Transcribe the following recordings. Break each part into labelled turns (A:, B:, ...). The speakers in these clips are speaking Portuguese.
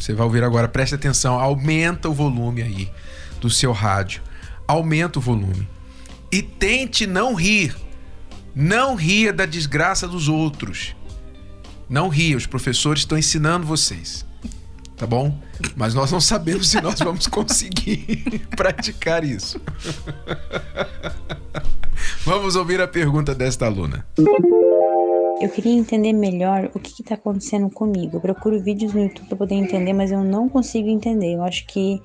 A: você vai ouvir agora, preste atenção, aumenta o volume aí do seu rádio. Aumenta o volume. E tente não rir. Não ria da desgraça dos outros. Não ria, os professores estão ensinando vocês tá bom? Mas nós não sabemos se nós vamos conseguir praticar isso. vamos ouvir a pergunta desta aluna.
B: Eu queria entender melhor o que está acontecendo comigo. Eu procuro vídeos no YouTube para poder entender, mas eu não consigo entender. Eu acho que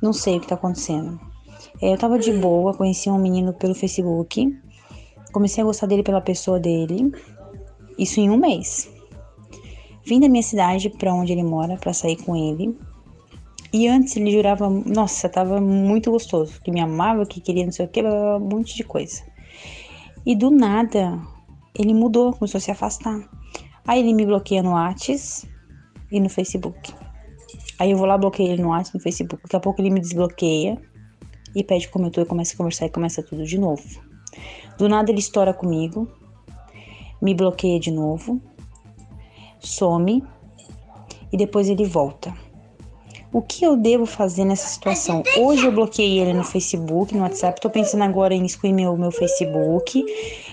B: não sei o que está acontecendo. É, eu tava de boa, conheci um menino pelo Facebook, comecei a gostar dele pela pessoa dele, isso em um mês. Vim da minha cidade para onde ele mora para sair com ele. E antes ele jurava, nossa, tava muito gostoso, que me amava, que queria não sei o que, um monte de coisa. E do nada, ele mudou, começou a se afastar. Aí ele me bloqueia no Whats e no Facebook. Aí eu vou lá, bloqueio ele no Whats no Facebook. Daqui a pouco ele me desbloqueia e pede como eu tô e começa a conversar e começa tudo de novo. Do nada ele estoura comigo, me bloqueia de novo some e depois ele volta. O que eu devo fazer nessa situação? Hoje eu bloqueei ele no Facebook, no WhatsApp. Tô pensando agora em excluir meu, meu Facebook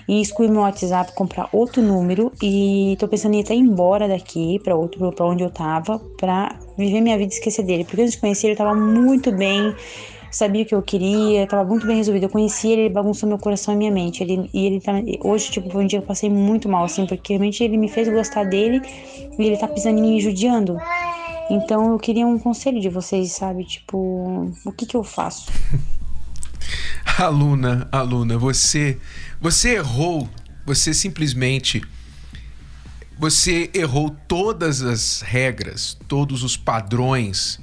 B: e excluir meu WhatsApp, comprar outro número e tô pensando em até ir embora daqui para outro para onde eu tava, para viver minha vida e esquecer dele, porque antes de conhecer ele tava muito bem, sabia o que eu queria, estava muito bem resolvido. Eu conheci ele, ele bagunçou meu coração e minha mente. Ele, e ele tá, hoje, tipo, foi um dia que eu passei muito mal, assim, porque realmente ele me fez gostar dele e ele tá pisando em mim, judiando. Então eu queria um conselho de vocês, sabe? Tipo, o que que eu faço?
A: aluna, aluna, você, você errou, você simplesmente você errou todas as regras, todos os padrões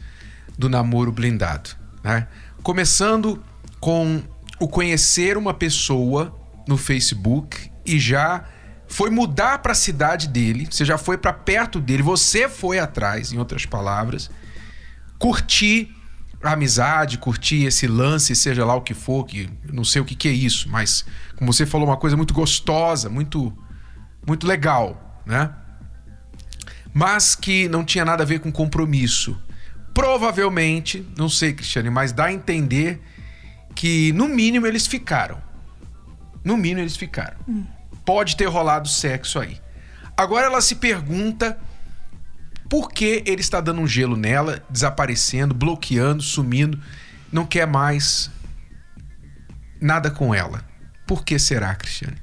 A: do namoro blindado, né? Começando com o conhecer uma pessoa no Facebook e já foi mudar para a cidade dele, você já foi para perto dele, você foi atrás, em outras palavras, curtir a amizade, curtir esse lance, seja lá o que for, que não sei o que, que é isso, mas como você falou, uma coisa muito gostosa, muito muito legal, né? Mas que não tinha nada a ver com compromisso. Provavelmente, não sei, Cristiane, mas dá a entender que no mínimo eles ficaram. No mínimo eles ficaram. Hum. Pode ter rolado sexo aí. Agora ela se pergunta por que ele está dando um gelo nela, desaparecendo, bloqueando, sumindo, não quer mais nada com ela. Por que será, Cristiane?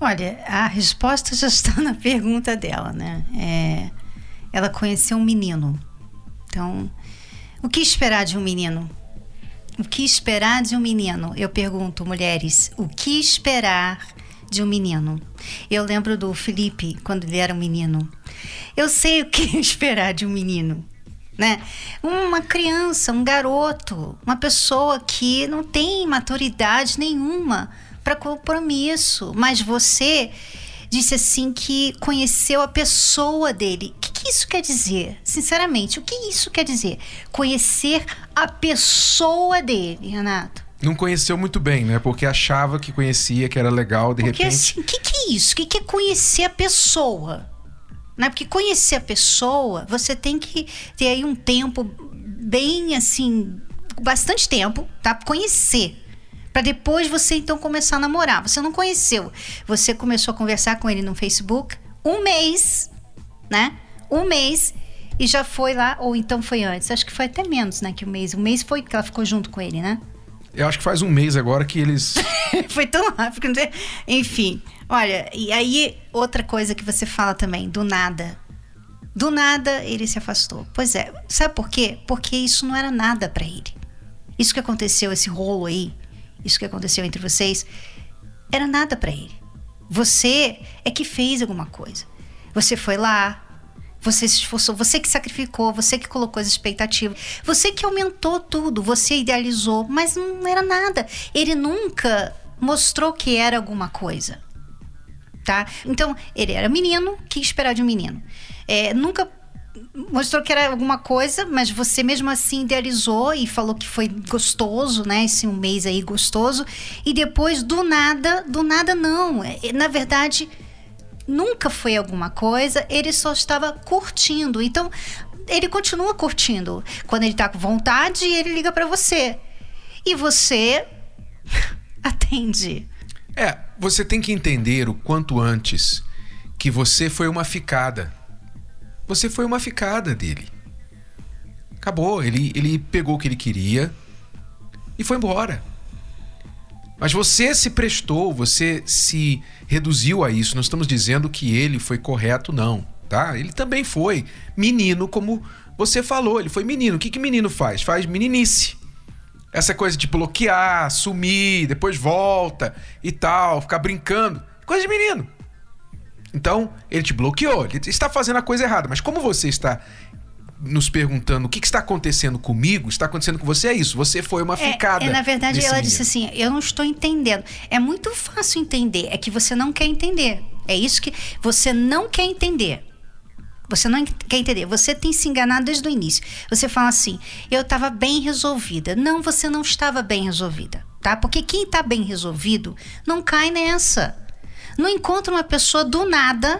C: Olha, a resposta já está na pergunta dela, né? É, ela conheceu um menino então, o que esperar de um menino? O que esperar de um menino? Eu pergunto, mulheres, o que esperar de um menino? Eu lembro do Felipe quando ele era um menino. Eu sei o que esperar de um menino. Né? Uma criança, um garoto, uma pessoa que não tem maturidade nenhuma para compromisso, mas você disse assim que conheceu a pessoa dele. O que, que, isso quer dizer? Sinceramente, o que isso quer dizer? Conhecer a pessoa dele, Renato.
A: Não conheceu muito bem, né? Porque achava que conhecia, que era legal, de
C: Porque,
A: repente.
C: Assim, o que, que é isso? O que, que é conhecer a pessoa? Né? Porque conhecer a pessoa, você tem que ter aí um tempo bem assim, bastante tempo, tá? Conhecer para depois você então começar a namorar. Você não conheceu, você começou a conversar com ele no Facebook um mês, né? Um mês e já foi lá, ou então foi antes. Acho que foi até menos, né? Que o um mês. O um mês foi que ela ficou junto com ele, né?
A: Eu acho que faz um mês agora que eles.
C: foi tão rápido. Enfim, olha, e aí outra coisa que você fala também, do nada. Do nada ele se afastou. Pois é, sabe por quê? Porque isso não era nada para ele. Isso que aconteceu, esse rolo aí, isso que aconteceu entre vocês, era nada para ele. Você é que fez alguma coisa. Você foi lá, Você se esforçou, você que sacrificou, você que colocou as expectativas, você que aumentou tudo, você idealizou, mas não era nada. Ele nunca mostrou que era alguma coisa. Tá? Então, ele era menino, que esperar de um menino? É, nunca mostrou que era alguma coisa, mas você mesmo assim idealizou e falou que foi gostoso, né? Esse um mês aí gostoso. E depois, do nada, do nada não. É, na verdade, nunca foi alguma coisa, ele só estava curtindo. Então, ele continua curtindo. Quando ele tá com vontade, ele liga para você. E você atende.
A: É, você tem que entender o quanto antes que você foi uma ficada. Você foi uma ficada dele. Acabou, ele, ele pegou o que ele queria e foi embora. Mas você se prestou, você se reduziu a isso. Não estamos dizendo que ele foi correto, não, tá? Ele também foi menino, como você falou. Ele foi menino. O que, que menino faz? Faz meninice. Essa coisa de bloquear, sumir, depois volta e tal, ficar brincando. Coisa de menino. Então, ele te bloqueou, ele está fazendo a coisa errada. Mas como você está nos perguntando o que, que, está acontecendo comigo, está acontecendo com você, é isso. Você foi uma
C: é,
A: ficada.
C: É, na verdade, ela disse assim: Eu não estou entendendo. É muito fácil entender, é que você não quer entender. É isso que você não quer entender. Você não quer entender. Você tem se enganado desde o início. Você fala assim: eu estava bem resolvida. Não, você não estava bem resolvida, tá? Porque quem está bem resolvido não cai nessa. Não encontra uma pessoa do nada